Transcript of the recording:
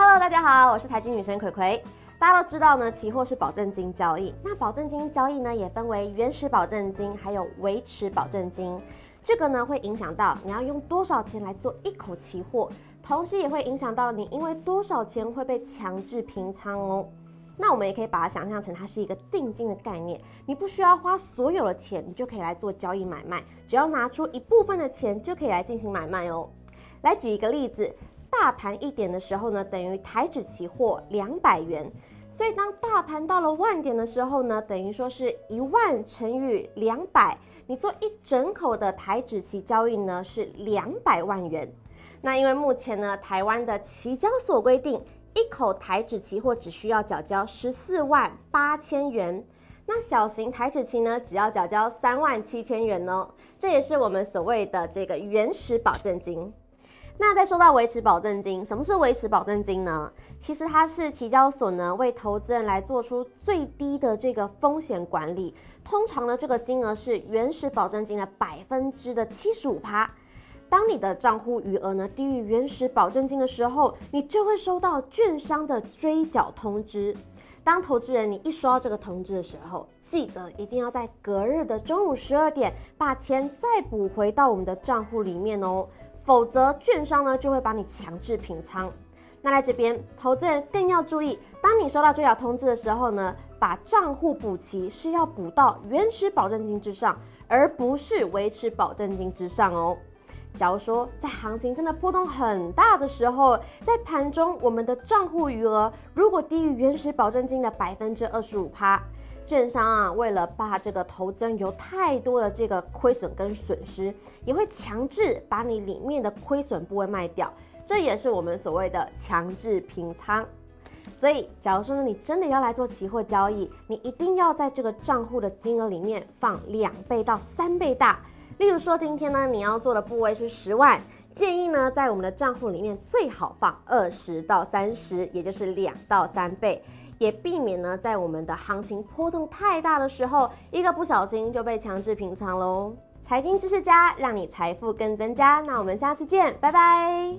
Hello，大家好，我是财经女神葵葵。大家都知道呢，期货是保证金交易。那保证金交易呢，也分为原始保证金还有维持保证金。这个呢，会影响到你要用多少钱来做一口期货，同时也会影响到你因为多少钱会被强制平仓哦。那我们也可以把它想象成它是一个定金的概念，你不需要花所有的钱，你就可以来做交易买卖，只要拿出一部分的钱就可以来进行买卖哦。来举一个例子，大盘一点的时候呢，等于台指期货两百元，所以当大盘到了万点的时候呢，等于说是一万乘以两百，你做一整口的台指期交易呢是两百万元。那因为目前呢，台湾的期交所规定。一口台指期货只需要缴交十四万八千元，那小型台指期呢，只要缴交三万七千元哦。这也是我们所谓的这个原始保证金。那再说到维持保证金，什么是维持保证金呢？其实它是期交所呢为投资人来做出最低的这个风险管理，通常呢这个金额是原始保证金的百分之的七十五趴。当你的账户余额呢低于原始保证金的时候，你就会收到券商的追缴通知。当投资人你一收到这个通知的时候，记得一定要在隔日的中午十二点把钱再补回到我们的账户里面哦，否则券商呢就会把你强制平仓。那在这边，投资人更要注意，当你收到追缴通知的时候呢，把账户补齐是要补到原始保证金之上，而不是维持保证金之上哦。假如说在行情真的波动很大的时候，在盘中我们的账户余额如果低于原始保证金的百分之二十五趴，券商啊为了怕这个投资人有太多的这个亏损跟损失，也会强制把你里面的亏损部位卖掉，这也是我们所谓的强制平仓。所以，假如说呢你真的要来做期货交易，你一定要在这个账户的金额里面放两倍到三倍大。例如说，今天呢，你要做的部位是十万，建议呢，在我们的账户里面最好放二十到三十，也就是两到三倍，也避免呢，在我们的行情波动太大的时候，一个不小心就被强制平仓喽。财经知识家，让你财富更增加。那我们下次见，拜拜。